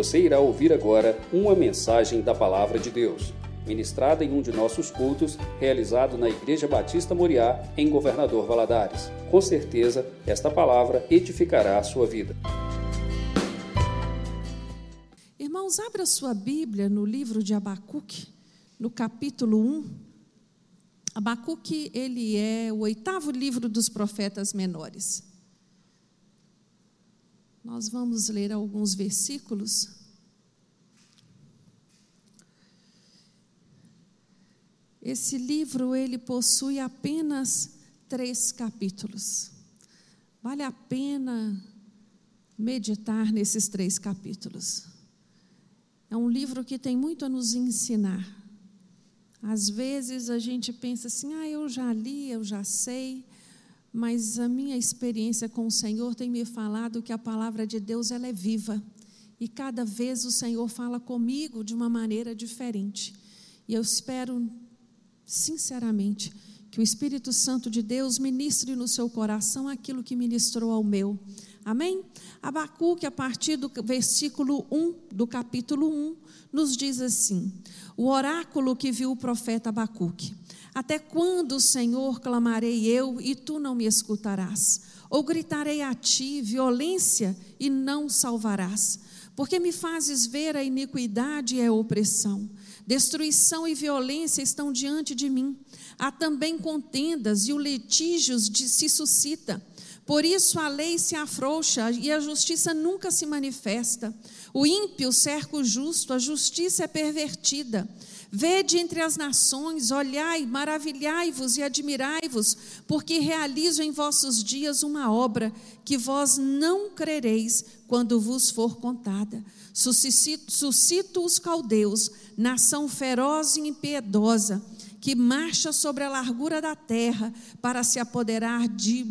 Você irá ouvir agora uma mensagem da Palavra de Deus, ministrada em um de nossos cultos, realizado na Igreja Batista Moriá, em Governador Valadares. Com certeza, esta palavra edificará a sua vida. Irmãos, abra sua Bíblia no livro de Abacuque, no capítulo 1. Abacuque, ele é o oitavo livro dos profetas menores. Nós vamos ler alguns versículos. Esse livro ele possui apenas três capítulos. Vale a pena meditar nesses três capítulos. É um livro que tem muito a nos ensinar. Às vezes a gente pensa assim: ah, eu já li, eu já sei, mas a minha experiência com o Senhor tem me falado que a palavra de Deus ela é viva. E cada vez o Senhor fala comigo de uma maneira diferente. E eu espero, sinceramente, que o Espírito Santo de Deus ministre no seu coração aquilo que ministrou ao meu. Amém? Abacuque, a partir do versículo 1 do capítulo 1, nos diz assim: o oráculo que viu o profeta Abacuque. Até quando, Senhor, clamarei eu e tu não me escutarás? Ou gritarei a ti violência e não salvarás? Porque me fazes ver a iniquidade e a opressão. Destruição e violência estão diante de mim. Há também contendas e o litígios de, se suscita. Por isso a lei se afrouxa e a justiça nunca se manifesta. O ímpio cerca o justo, a justiça é pervertida. Vede entre as nações, olhai, maravilhai-vos e admirai-vos, porque realizo em vossos dias uma obra que vós não crereis quando vos for contada. Suscito, suscito os caldeus, nação feroz e impiedosa, que marcha sobre a largura da terra para se apoderar de,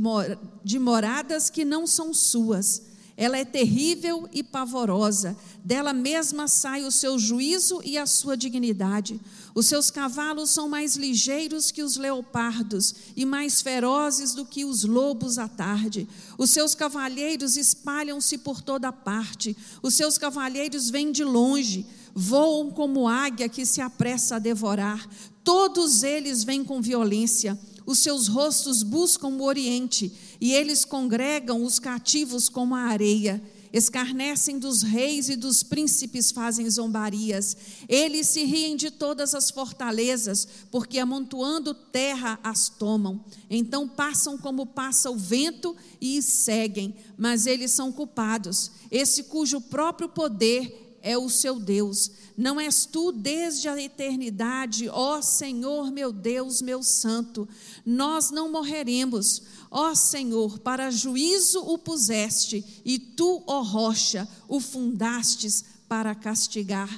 de moradas que não são suas ela é terrível e pavorosa. Dela mesma sai o seu juízo e a sua dignidade. Os seus cavalos são mais ligeiros que os leopardos e mais ferozes do que os lobos à tarde. Os seus cavalheiros espalham-se por toda parte. Os seus cavalheiros vêm de longe, voam como águia que se apressa a devorar. Todos eles vêm com violência os seus rostos buscam o oriente, e eles congregam os cativos como a areia. Escarnecem dos reis e dos príncipes fazem zombarias. Eles se riem de todas as fortalezas, porque amontoando terra as tomam. Então passam como passa o vento e seguem, mas eles são culpados. Esse cujo próprio poder é o seu Deus. Não és tu desde a eternidade, ó Senhor meu Deus, meu santo. Nós não morreremos. Ó Senhor, para juízo o puseste, e tu, ó rocha, o fundastes para castigar.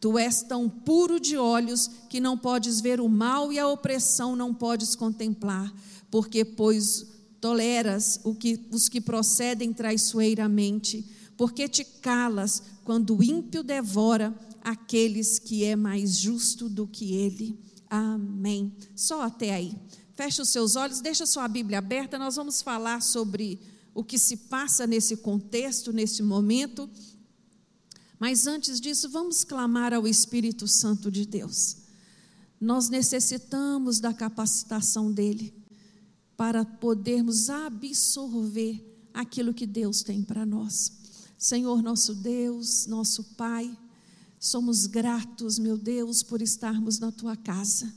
Tu és tão puro de olhos que não podes ver o mal e a opressão não podes contemplar, porque pois toleras que, os que procedem traiçoeiramente porque te calas quando o ímpio devora aqueles que é mais justo do que ele. Amém. Só até aí. Feche os seus olhos, deixa sua Bíblia aberta, nós vamos falar sobre o que se passa nesse contexto, nesse momento. Mas antes disso, vamos clamar ao Espírito Santo de Deus. Nós necessitamos da capacitação dele para podermos absorver aquilo que Deus tem para nós. Senhor nosso Deus, nosso Pai, somos gratos, meu Deus, por estarmos na tua casa.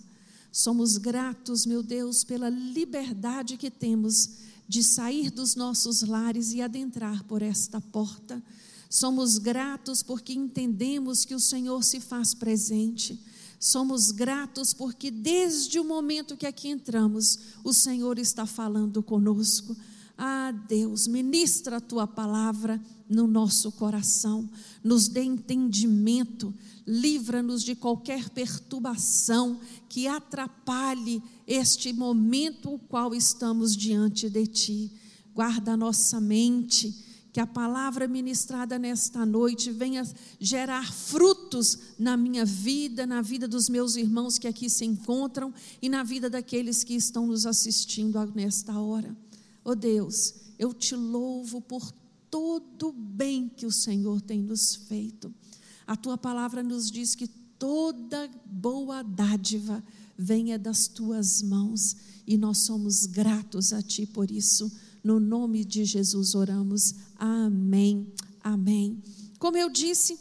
Somos gratos, meu Deus, pela liberdade que temos de sair dos nossos lares e adentrar por esta porta. Somos gratos porque entendemos que o Senhor se faz presente. Somos gratos porque desde o momento que aqui entramos, o Senhor está falando conosco. Ah, Deus, ministra a tua palavra no nosso coração, nos dê entendimento, livra-nos de qualquer perturbação que atrapalhe este momento o qual estamos diante de ti. Guarda a nossa mente, que a palavra ministrada nesta noite venha gerar frutos na minha vida, na vida dos meus irmãos que aqui se encontram e na vida daqueles que estão nos assistindo nesta hora. Oh Deus, eu te louvo por todo o bem que o Senhor tem nos feito. A tua palavra nos diz que toda boa dádiva venha das tuas mãos e nós somos gratos a ti por isso. No nome de Jesus oramos. Amém. Amém. Como eu disse,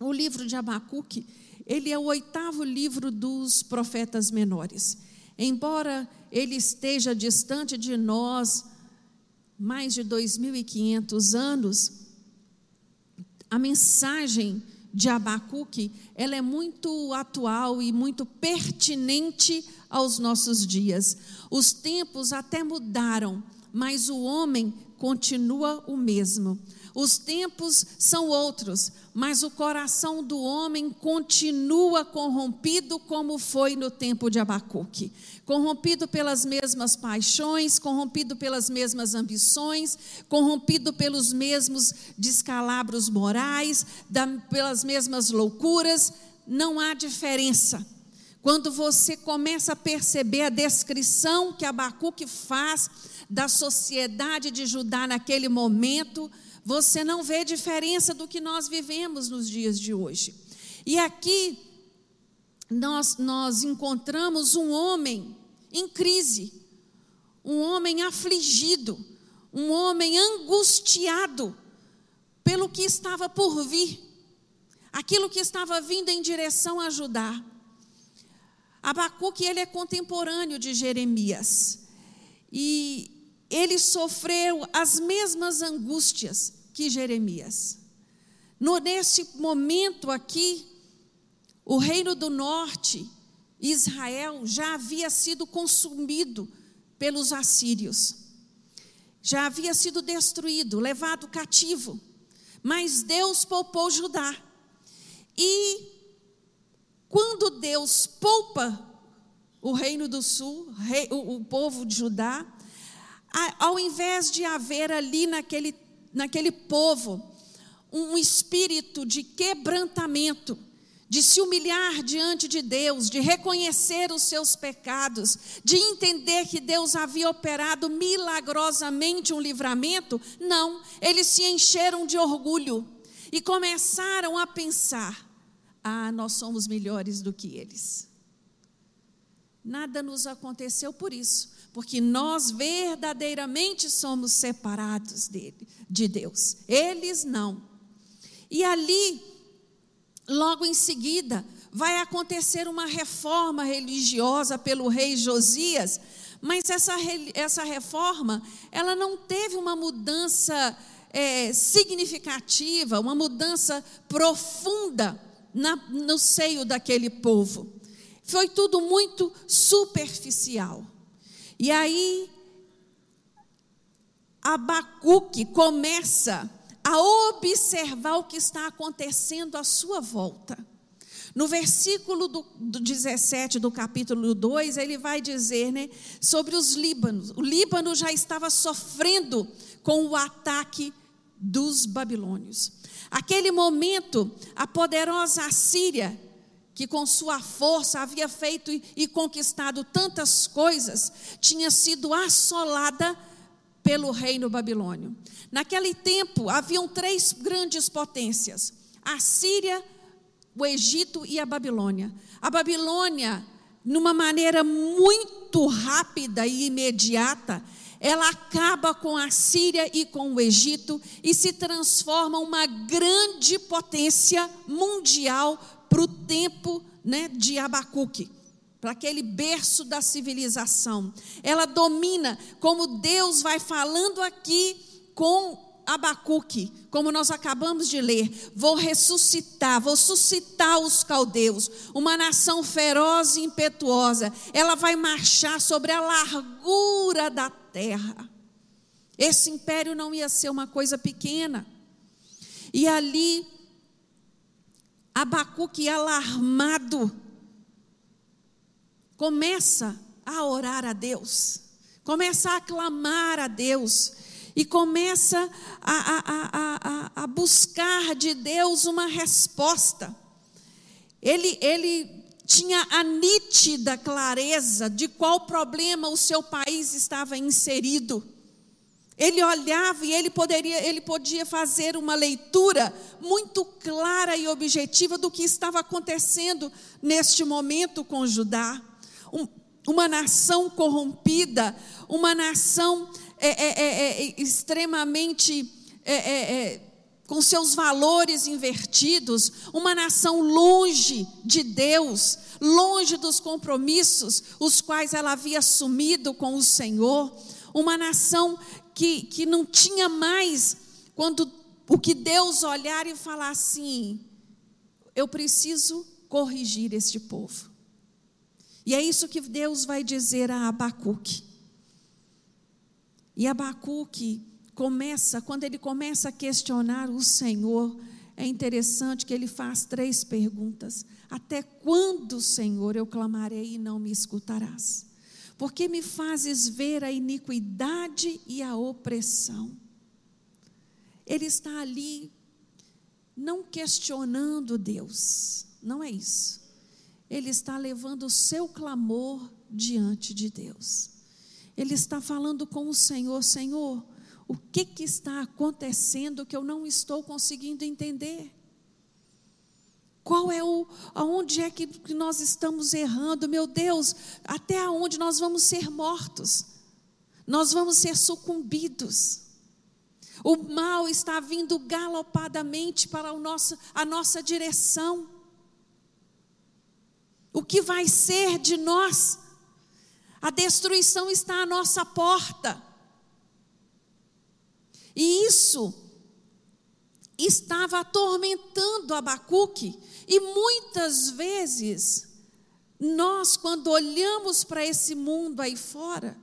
o livro de Abacuque, ele é o oitavo livro dos profetas menores. Embora ele esteja distante de nós mais de 2.500 anos, a mensagem de Abacuque, ela é muito atual e muito pertinente aos nossos dias. Os tempos até mudaram, mas o homem continua o mesmo. Os tempos são outros, mas o coração do homem continua corrompido como foi no tempo de Abacuque. Corrompido pelas mesmas paixões, corrompido pelas mesmas ambições, corrompido pelos mesmos descalabros morais, da, pelas mesmas loucuras. Não há diferença. Quando você começa a perceber a descrição que Abacuque faz da sociedade de Judá naquele momento, você não vê diferença do que nós vivemos nos dias de hoje. E aqui nós, nós encontramos um homem em crise, um homem afligido, um homem angustiado pelo que estava por vir, aquilo que estava vindo em direção a Judá. Abacuque, ele é contemporâneo de Jeremias. E ele sofreu as mesmas angústias que Jeremias. No, momento aqui, o reino do norte, Israel, já havia sido consumido pelos assírios. Já havia sido destruído, levado cativo. Mas Deus poupou Judá. E quando Deus poupa o reino do sul, o, povo de Judá, ao invés de haver ali naquele naquele povo um espírito de quebrantamento, de se humilhar diante de Deus, de reconhecer os seus pecados, de entender que Deus havia operado milagrosamente um livramento, não, eles se encheram de orgulho e começaram a pensar: ah, nós somos melhores do que eles. Nada nos aconteceu por isso, porque nós verdadeiramente somos separados dele, de Deus. Eles não. E ali, logo em seguida, vai acontecer uma reforma religiosa pelo rei Josias, mas essa, essa reforma, ela não teve uma mudança é, significativa, uma mudança profunda na, no seio daquele povo. Foi tudo muito superficial. E aí, Abacuque começa a observar o que está acontecendo à sua volta. No versículo do, do 17 do capítulo 2, ele vai dizer né, sobre os Líbanos. O Líbano já estava sofrendo com o ataque dos babilônios. Aquele momento, a poderosa Assíria que com sua força havia feito e conquistado tantas coisas, tinha sido assolada pelo reino babilônio. Naquele tempo haviam três grandes potências: a Síria, o Egito e a Babilônia. A Babilônia, numa maneira muito rápida e imediata, ela acaba com a Síria e com o Egito e se transforma uma grande potência mundial para o tempo né, de Abacuque, para aquele berço da civilização. Ela domina, como Deus vai falando aqui com Abacuque, como nós acabamos de ler, vou ressuscitar, vou suscitar os caldeus, uma nação feroz e impetuosa, ela vai marchar sobre a largura da terra. Esse império não ia ser uma coisa pequena. E ali Abacuque, alarmado, começa a orar a Deus, começa a clamar a Deus e começa a, a, a, a, buscar de Deus uma resposta. Ele, ele tinha a nítida clareza de qual problema o seu país estava inserido. Ele olhava e ele poderia, ele podia fazer uma leitura muito clara e objetiva do que estava acontecendo neste momento com Judá. Um, uma nação corrompida, uma nação é, é, é, é extremamente é, é, com seus valores invertidos, uma nação longe de Deus, longe dos compromissos os quais ela havia assumido com o Senhor, uma nação que, que não tinha mais quando o que Deus olhar e falar assim: eu preciso corrigir este povo. E é isso que Deus vai dizer a Abacuque. E Abacuque começa, quando ele começa a questionar o Senhor, é interessante que ele faz três perguntas. Até quando, Senhor, eu clamarei e não me escutarás? Porque me fazes ver a iniquidade e a opressão. Ele está ali não questionando Deus, não é isso. Ele está levando o seu clamor diante de Deus. Ele está falando com o Senhor, Senhor, o que, que está acontecendo que eu não estou conseguindo entender? Qual é o, aonde é que, nós estamos errando? Meu Deus, até aonde nós vamos ser mortos? Nós vamos ser sucumbidos. O mal está vindo galopadamente para o nosso, a nossa direção. O que vai ser de nós? A destruição está à nossa porta. E isso estava atormentando Abacuque, e muitas vezes, nós, quando olhamos para esse mundo aí fora,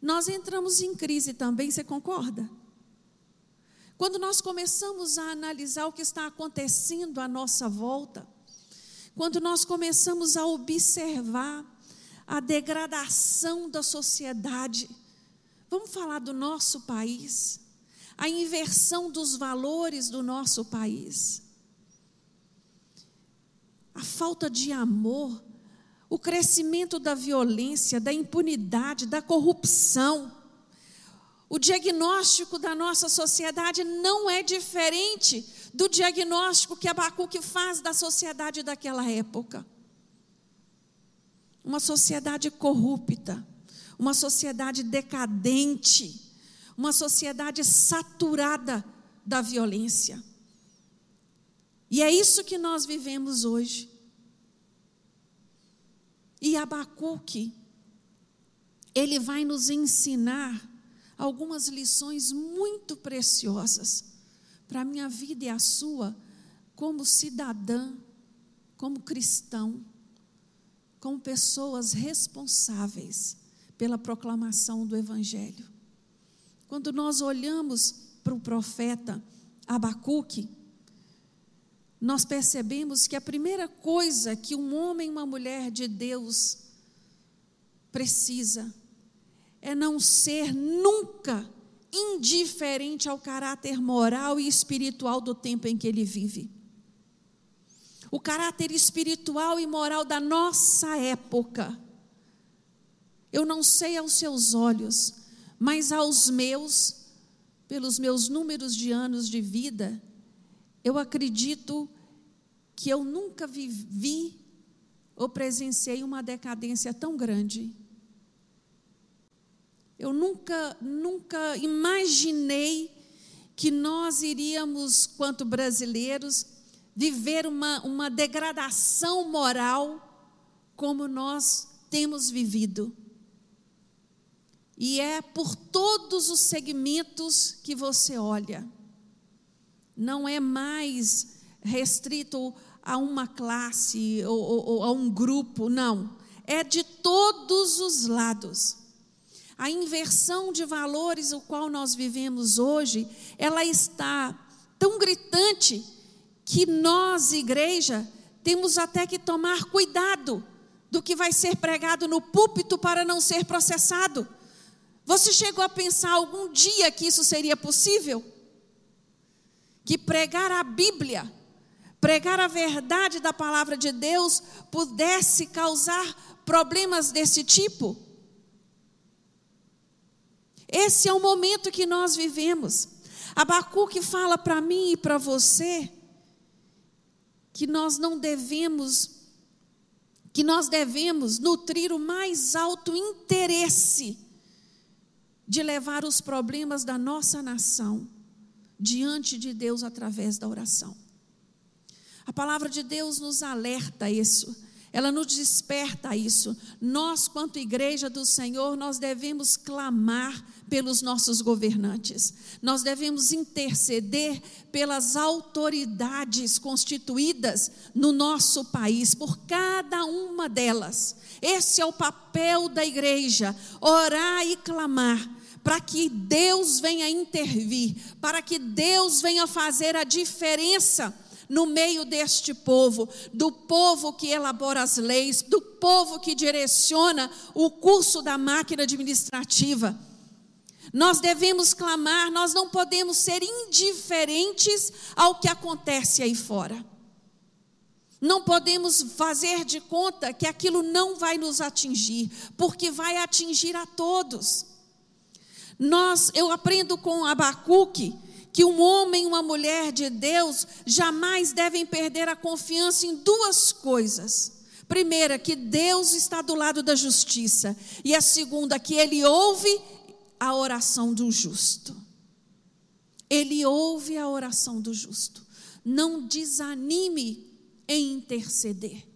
nós entramos em crise também, você concorda? Quando nós começamos a analisar o que está acontecendo à nossa volta, quando nós começamos a observar a degradação da sociedade, vamos falar do nosso país, a inversão dos valores do nosso país a falta de amor, o crescimento da violência, da impunidade, da corrupção. O diagnóstico da nossa sociedade não é diferente do diagnóstico que Abacuque faz da sociedade daquela época. Uma sociedade corrupta, uma sociedade decadente, uma sociedade saturada da violência. E é isso que nós vivemos hoje. E Abacuque, ele vai nos ensinar algumas lições muito preciosas para a minha vida e a sua, como cidadã, como cristão, como pessoas responsáveis pela proclamação do Evangelho. Quando nós olhamos para o profeta Abacuque, nós percebemos que a primeira coisa que um homem e uma mulher de Deus precisa é não ser nunca indiferente ao caráter moral e espiritual do tempo em que ele vive. O caráter espiritual e moral da nossa época. Eu não sei aos seus olhos, mas aos meus, pelos meus números de anos de vida, eu acredito que eu nunca vivi ou presenciei uma decadência tão grande. Eu nunca, nunca imaginei que nós iríamos, quanto brasileiros, viver uma, uma degradação moral como nós temos vivido. E é por todos os segmentos que você olha não é mais restrito a uma classe ou, ou, ou, a um grupo, não. É de todos os lados. A inversão de valores, o qual nós vivemos hoje, ela está tão gritante que nós, igreja, temos até que tomar cuidado do que vai ser pregado no púlpito para não ser processado. Você chegou a pensar algum dia que isso seria possível? que pregar a Bíblia, pregar a verdade da palavra de Deus pudesse causar problemas desse tipo? Esse é o momento que nós vivemos. Abacuque fala para mim e para você que nós não devemos que nós devemos nutrir o mais alto interesse de levar os problemas da nossa nação diante de Deus através da oração. A palavra de Deus nos alerta a isso ela nos desperta a isso. Nós, quanto igreja do Senhor, nós devemos clamar pelos nossos governantes. Nós devemos interceder pelas autoridades constituídas no nosso país, por cada uma delas. Esse é o papel da igreja: orar e clamar para que Deus venha intervir, para que Deus venha fazer a diferença no meio deste povo, do povo que elabora as leis, do povo que direciona o curso da máquina administrativa. Nós devemos clamar, nós não podemos ser indiferentes ao que acontece aí fora. Não podemos fazer de conta que aquilo não vai nos atingir, porque vai atingir a todos. Nós, eu aprendo com Abacuque que um homem e uma mulher de Deus jamais devem perder a confiança em duas coisas. Primeira, que Deus está do lado da justiça. E a segunda, que Ele ouve a oração do justo. Ele ouve a oração do justo. Não desanime em interceder.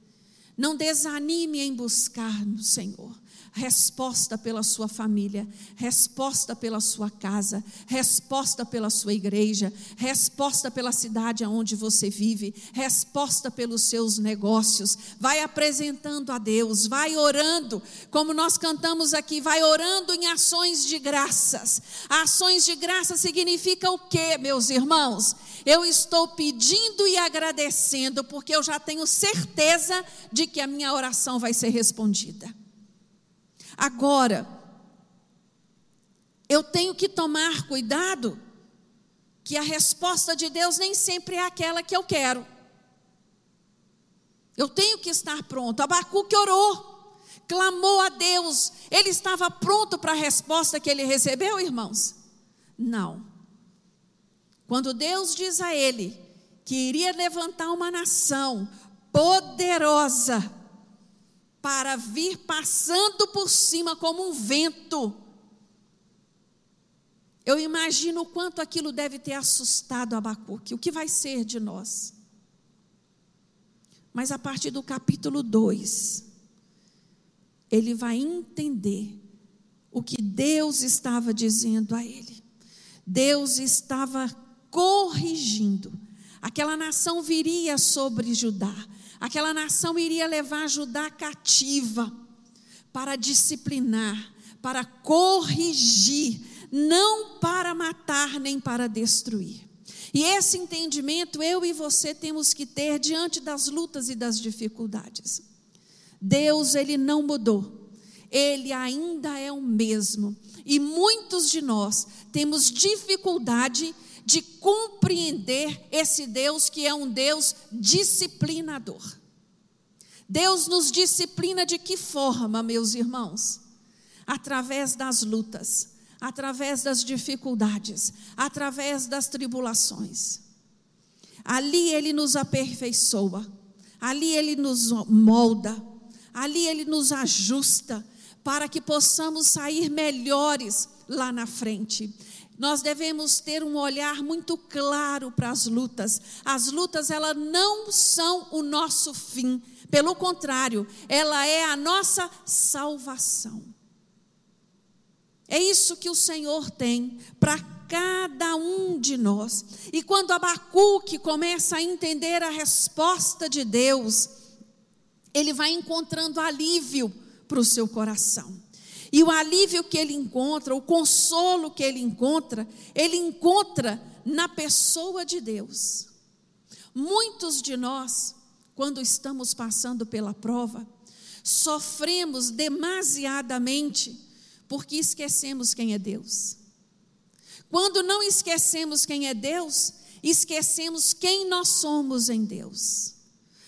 Não desanime em buscar no Senhor resposta pela sua família, resposta pela sua casa, resposta pela sua igreja, resposta pela cidade onde você vive, resposta pelos seus negócios. Vai apresentando a Deus, vai orando, como nós cantamos aqui, vai orando em ações de graças. Ações de graça significa o quê, meus irmãos? Eu estou pedindo e agradecendo, porque eu já tenho certeza de que a minha oração vai ser respondida. Agora, eu tenho que tomar cuidado que a resposta de Deus nem sempre é aquela que eu quero. Eu tenho que estar pronto. Abacuque orou, clamou a Deus. Ele estava pronto para a resposta que ele recebeu, irmãos? Não. Quando Deus diz a ele que iria levantar uma nação poderosa, para vir passando por cima como um vento. Eu imagino o quanto aquilo deve ter assustado Abacuque. O que vai ser de nós? Mas a partir do capítulo 2, ele vai entender o que Deus estava dizendo a ele. Deus estava corrigindo. Aquela nação viria sobre Judá aquela nação iria levar Judá cativa para disciplinar, para corrigir, não para matar nem para destruir. E esse entendimento eu e você temos que ter diante das lutas e das dificuldades. Deus, ele não mudou. Ele ainda é o mesmo. E muitos de nós temos dificuldade de compreender esse Deus que é um Deus disciplinador. Deus nos disciplina de que forma, meus irmãos? Através das lutas, através das dificuldades, através das tribulações. Ali Ele nos aperfeiçoa, ali Ele nos molda, ali Ele nos ajusta, para que possamos sair melhores lá na frente. Nós devemos ter um olhar muito claro para as lutas. As lutas, elas não são o nosso fim. Pelo contrário, ela é a nossa salvação. É isso que o Senhor tem para cada um de nós. E quando Abacuque começa a entender a resposta de Deus, ele vai encontrando alívio para o seu coração. E o alívio que ele encontra, o consolo que ele encontra, ele encontra na pessoa de Deus. Muitos de nós, quando estamos passando pela prova, sofremos demasiadamente porque esquecemos quem é Deus. Quando não esquecemos quem é Deus, esquecemos quem nós somos em Deus.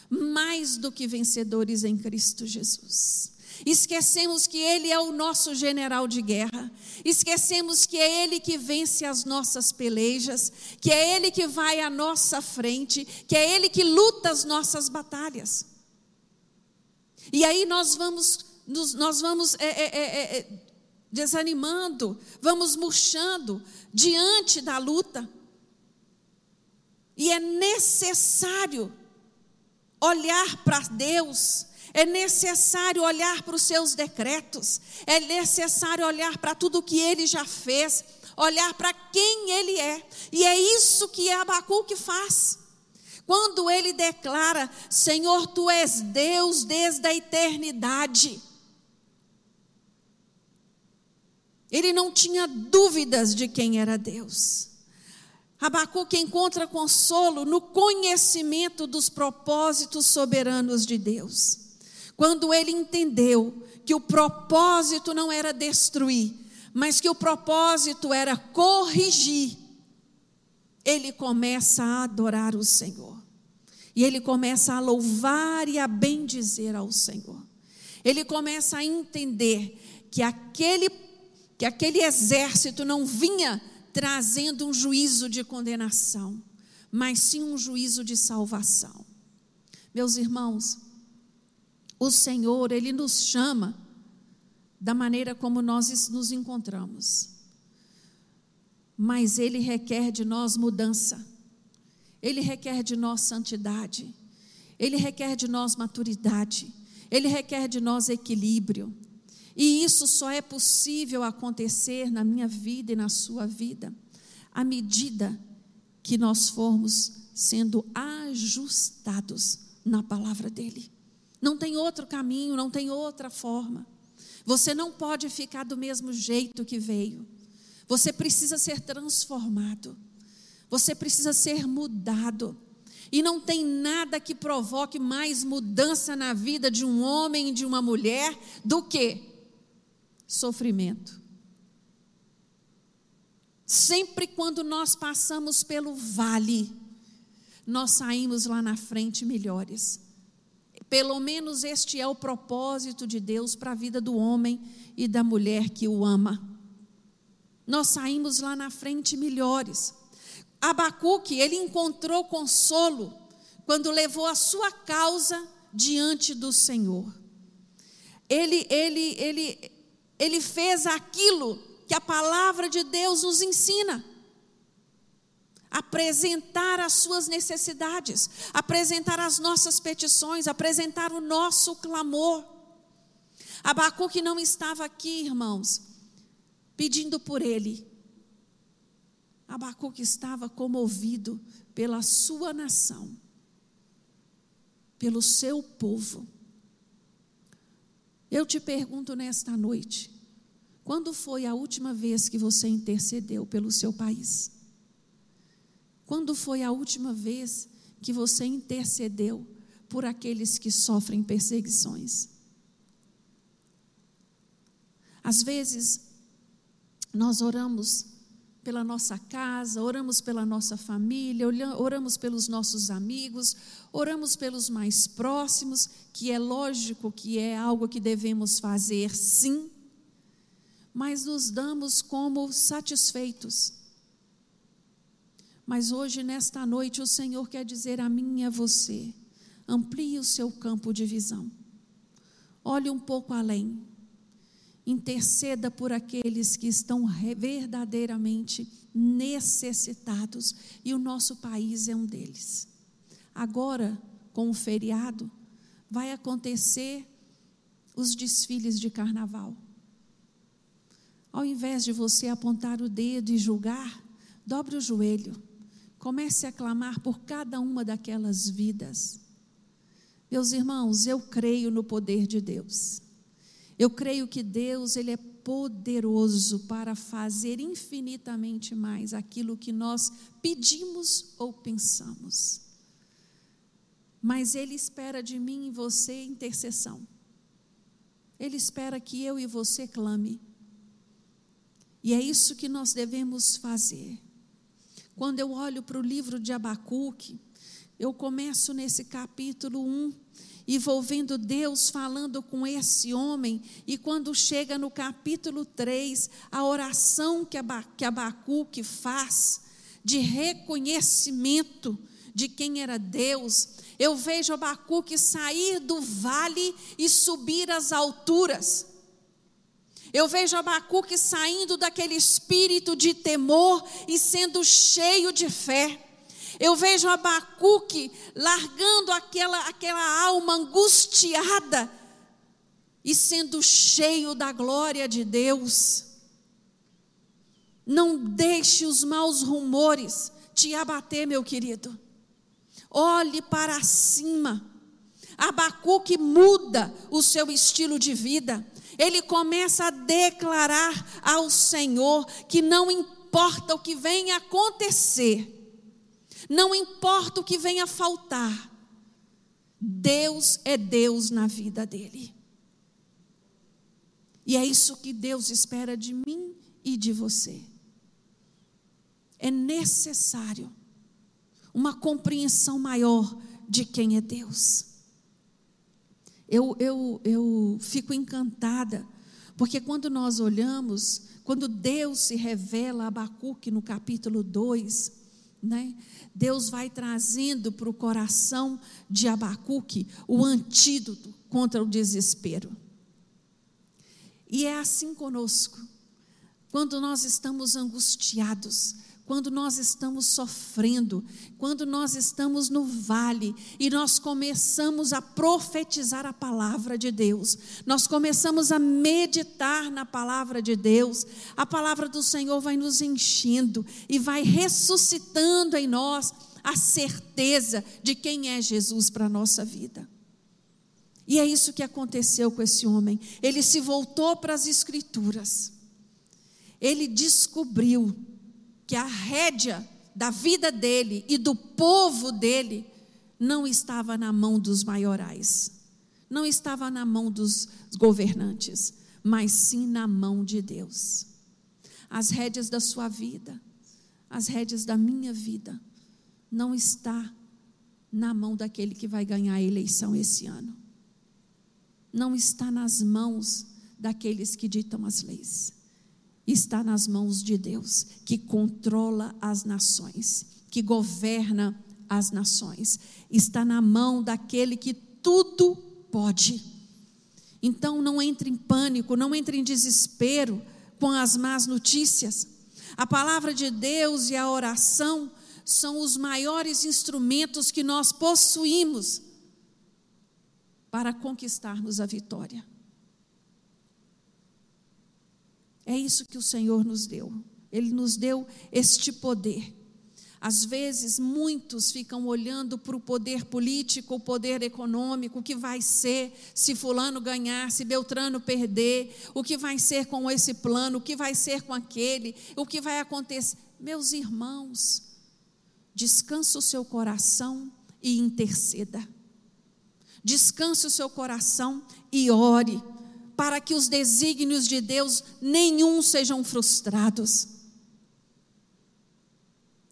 Mais do que vencedores em Cristo Jesus. Esquecemos que Ele é o nosso general de guerra. Esquecemos que é Ele que vence as nossas pelejas, que é Ele que vai à nossa frente, que é Ele que luta as nossas batalhas. E aí nós vamos, nós vamos é, é, é, é, desanimando, vamos murchando diante da luta. E é necessário olhar para Deus é necessário olhar para os seus decretos, é necessário olhar para tudo que ele já fez, olhar para quem ele é. E é isso que Abacuque faz. Quando ele declara: Senhor, tu és Deus desde a eternidade. Ele não tinha dúvidas de quem era Deus. Abacuque encontra consolo no conhecimento dos propósitos soberanos de Deus. Quando ele entendeu que o propósito não era destruir, mas que o propósito era corrigir, ele começa a adorar o Senhor. E ele começa a louvar e a bendizer ao Senhor. Ele começa a entender que aquele, que aquele exército não vinha trazendo um juízo de condenação, mas sim um juízo de salvação. Meus irmãos, o Senhor, Ele nos chama da maneira como nós nos encontramos. Mas Ele requer de nós mudança, Ele requer de nós santidade, Ele requer de nós maturidade, Ele requer de nós equilíbrio. E isso só é possível acontecer na minha vida e na sua vida, à medida que nós formos sendo ajustados na palavra dEle. Não tem outro caminho, não tem outra forma. Você não pode ficar do mesmo jeito que veio. Você precisa ser transformado. Você precisa ser mudado. E não tem nada que provoque mais mudança na vida de um homem e de uma mulher do que sofrimento. Sempre quando nós passamos pelo vale, nós saímos lá na frente melhores. Pelo menos este é o propósito de Deus para a vida do homem e da mulher que o ama. Nós saímos lá na frente melhores. Abacuque, ele encontrou consolo quando levou a sua causa diante do Senhor. Ele, ele, ele, ele fez aquilo que a palavra de Deus nos ensina apresentar as suas necessidades, apresentar as nossas petições, apresentar o nosso clamor. Abacuque não estava aqui, irmãos, pedindo por ele. Abacuque estava comovido pela sua nação, pelo seu povo. Eu te pergunto nesta noite: quando foi a última vez que você intercedeu pelo seu país? Quando foi a última vez que você intercedeu por aqueles que sofrem perseguições? Às vezes, nós oramos pela nossa casa, oramos pela nossa família, oramos pelos nossos amigos, oramos pelos mais próximos, que é lógico que é algo que devemos fazer, sim, mas nos damos como satisfeitos mas hoje, nesta noite, o Senhor quer dizer a mim e a você: amplie o seu campo de visão, olhe um pouco além, interceda por aqueles que estão verdadeiramente necessitados, e o nosso país é um deles. Agora, com o feriado, vai acontecer os desfiles de carnaval. Ao invés de você apontar o dedo e julgar, dobre o joelho Comece a clamar por cada uma daquelas vidas. Meus irmãos, eu creio no poder de Deus. Eu creio que Deus, ele é poderoso para fazer infinitamente mais aquilo que nós pedimos ou pensamos. Mas ele espera de mim e você intercessão. Ele espera que eu e você clame. E é isso que nós devemos fazer. Quando eu olho para o livro de Abacuque, eu começo nesse capítulo 1 e vou vendo Deus falando com esse homem, e quando chega no capítulo 3, a oração que, que Abacuque faz, de reconhecimento de quem era Deus, eu vejo Abacuque sair do vale e subir às alturas. Eu vejo Abacuque saindo daquele espírito de temor e sendo cheio de fé. Eu vejo Abacuque largando aquela, aquela alma angustiada e sendo cheio da glória de Deus. Não deixe os maus rumores te abater, meu querido. Olhe para cima. Abacuque muda o seu estilo de vida ele começa a declarar ao Senhor que não importa o que venha acontecer, não importa o que venha faltar, Deus é Deus na vida dele. E é isso que Deus espera de mim e de você. É necessário uma compreensão maior de quem é Deus. Eu, eu, eu fico encantada, porque quando nós olhamos, quando Deus se revela a Abacuque no capítulo 2, né, Deus vai trazendo para o coração de Abacuque o antídoto contra o desespero. E é assim conosco. Quando nós estamos angustiados, quando nós estamos sofrendo, quando nós estamos no vale e nós começamos a profetizar a palavra de Deus, nós começamos a meditar na palavra de Deus, a palavra do Senhor vai nos enchendo e vai ressuscitando em nós a certeza de quem é Jesus para a nossa vida. E é isso que aconteceu com esse homem. Ele se voltou para as Escrituras. Ele descobriu que a rédea da vida dele e do povo dele não estava na mão dos maiorais, não estava na mão dos governantes, mas sim na mão de Deus. As rédeas da sua vida, as rédeas da minha vida, não está na mão daquele que vai ganhar a eleição esse ano. Não está nas mãos daqueles que ditam as leis está nas mãos de Deus, que controla as nações, que governa as nações. Está na mão daquele que tudo pode. Então não entre em pânico, não entre em desespero com as más notícias. A palavra de Deus e a oração são os maiores instrumentos que nós possuímos para conquistarmos a vitória. É isso que o Senhor nos deu. Ele nos deu este poder. Às vezes, muitos ficam olhando para o poder político, o poder econômico, o que vai ser se Fulano ganhar, se Beltrano perder, o que vai ser com esse plano, o que vai ser com aquele, o que vai acontecer. Meus irmãos, descanse o seu coração e interceda. Descanse o seu coração e ore para que os desígnios de Deus nenhum sejam frustrados.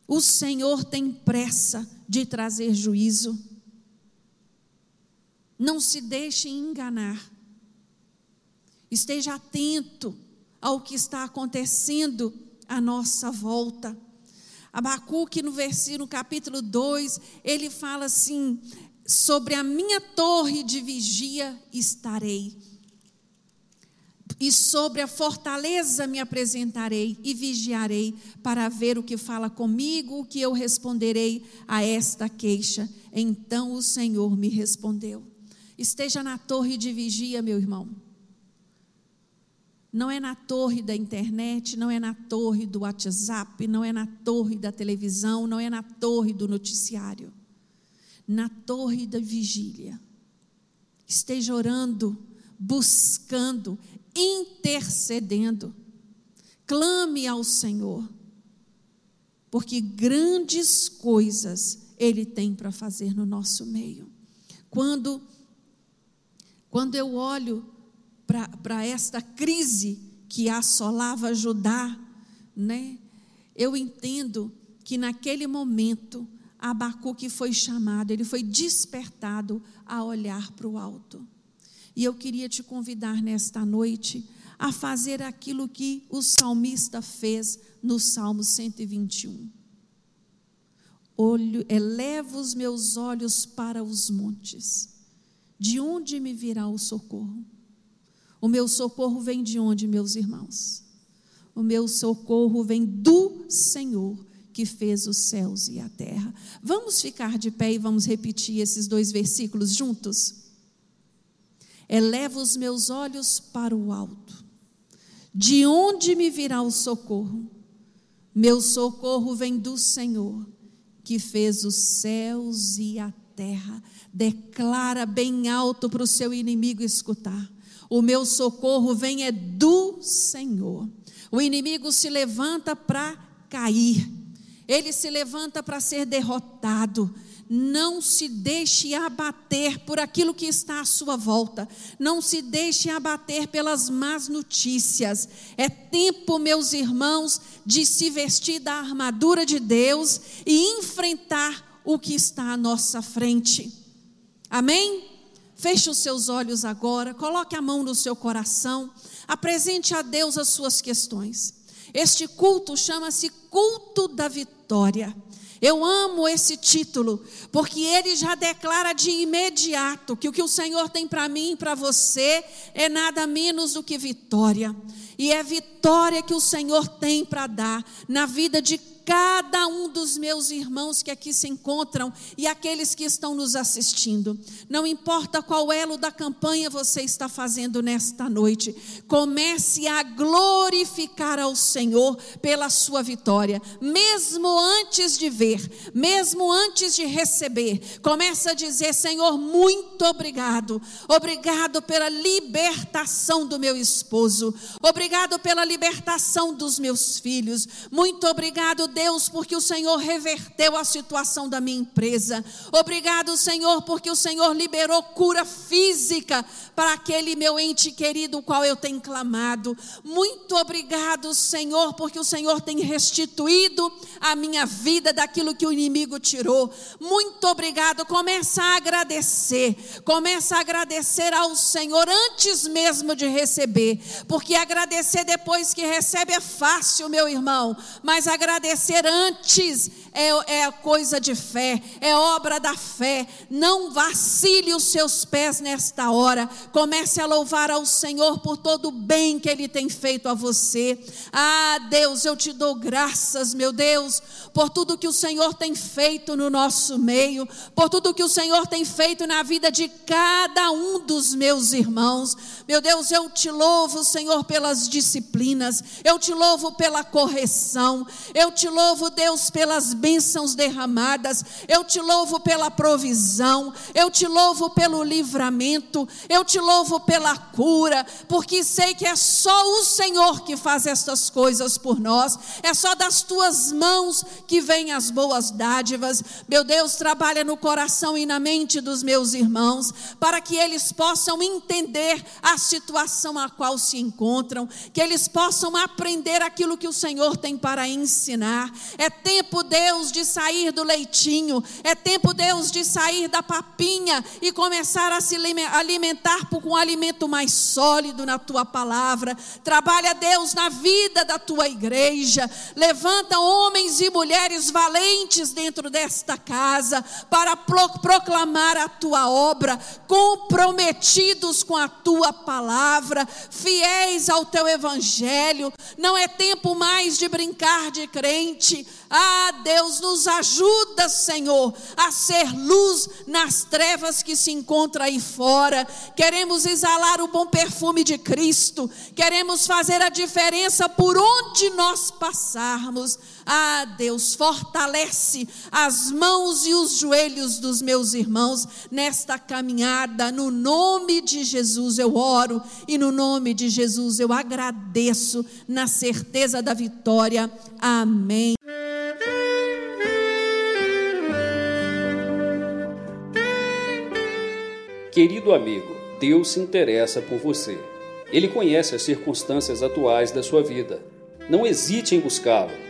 O Senhor tem pressa de trazer juízo. Não se deixe enganar. Esteja atento ao que está acontecendo à nossa volta. Abacuque, no versículo, no capítulo 2, ele fala assim: sobre a minha torre de vigia estarei e sobre a fortaleza me apresentarei e vigiarei para ver o que fala comigo, o que eu responderei a esta queixa. Então o Senhor me respondeu: Esteja na torre de vigia, meu irmão. Não é na torre da internet, não é na torre do WhatsApp, não é na torre da televisão, não é na torre do noticiário. Na torre da vigília. Esteja orando, buscando, intercedendo. Clame ao Senhor, porque grandes coisas Ele tem para fazer no nosso meio. Quando, quando eu olho para esta crise que assolava Judá, né, eu entendo que naquele momento Abacuque foi chamado, ele foi despertado a olhar para o alto. E eu queria te convidar nesta noite a fazer aquilo que o salmista fez no Salmo 121. Olho, elevo os meus olhos para os montes. De onde me virá o socorro? O meu socorro vem de onde, meus irmãos? O meu socorro vem do Senhor que fez os céus e a terra. Vamos ficar de pé e vamos repetir esses dois versículos juntos? Eleva os meus olhos para o alto. De onde me virá o socorro? Meu socorro vem do Senhor, que fez os céus e a terra. Declara bem alto para o seu inimigo escutar. O meu socorro vem é do Senhor. O inimigo se levanta para cair, ele se levanta para ser derrotado. Não se deixe abater por aquilo que está à sua volta. Não se deixe abater pelas más notícias. É tempo, meus irmãos, de se vestir da armadura de Deus e enfrentar o que está à nossa frente. Amém? Feche os seus olhos agora, coloque a mão no seu coração, apresente a Deus as suas questões. Este culto chama-se culto da vitória. Eu amo esse título, porque ele já declara de imediato que o que o Senhor tem para mim e para você é nada menos do que vitória. E é vitória que o Senhor tem para dar na vida de cada um dos meus irmãos que aqui se encontram e aqueles que estão nos assistindo. Não importa qual elo da campanha você está fazendo nesta noite, comece a glorificar ao Senhor pela sua vitória, mesmo antes de ver, mesmo antes de receber. Comece a dizer: Senhor, muito obrigado. Obrigado pela libertação do meu esposo. Obrigado pela libertação dos meus filhos. Muito obrigado, Deus porque o Senhor reverteu a situação da minha empresa. Obrigado, Senhor, porque o Senhor liberou cura física para aquele meu ente querido, o qual eu tenho clamado. Muito obrigado, Senhor, porque o Senhor tem restituído a minha vida daquilo que o inimigo tirou. Muito obrigado. Começa a agradecer. Começa a agradecer ao Senhor antes mesmo de receber, porque agradecer depois que recebe é fácil, meu irmão, mas agradecer agradecer antes é, é coisa de fé, é obra da fé. Não vacile os seus pés nesta hora. Comece a louvar ao Senhor por todo o bem que Ele tem feito a você. Ah, Deus, eu te dou graças, meu Deus, por tudo que o Senhor tem feito no nosso meio, por tudo que o Senhor tem feito na vida de cada um dos meus irmãos. Meu Deus, eu te louvo, Senhor, pelas disciplinas, eu te louvo pela correção, eu te louvo, Deus, pelas bênçãos derramadas, eu te louvo pela provisão, eu te louvo pelo livramento, eu te louvo pela cura, porque sei que é só o Senhor que faz estas coisas por nós, é só das tuas mãos que vêm as boas dádivas. Meu Deus, trabalha no coração e na mente dos meus irmãos, para que eles possam entender a situação a qual se encontram, que eles possam aprender aquilo que o Senhor tem para ensinar. É tempo, Deus de sair do leitinho, é tempo, Deus, de sair da papinha e começar a se alimentar com um alimento mais sólido na tua palavra. Trabalha, Deus, na vida da tua igreja. Levanta homens e mulheres valentes dentro desta casa para proclamar a tua obra, comprometidos com a tua palavra, fiéis ao teu evangelho. Não é tempo mais de brincar de crente. Ah, Deus, nos ajuda, Senhor, a ser luz nas trevas que se encontra aí fora. Queremos exalar o bom perfume de Cristo. Queremos fazer a diferença por onde nós passarmos. Ah, Deus, fortalece as mãos e os joelhos dos meus irmãos nesta caminhada. No nome de Jesus eu oro e no nome de Jesus eu agradeço na certeza da vitória. Amém. Querido amigo, Deus se interessa por você. Ele conhece as circunstâncias atuais da sua vida. Não hesite em buscá-lo.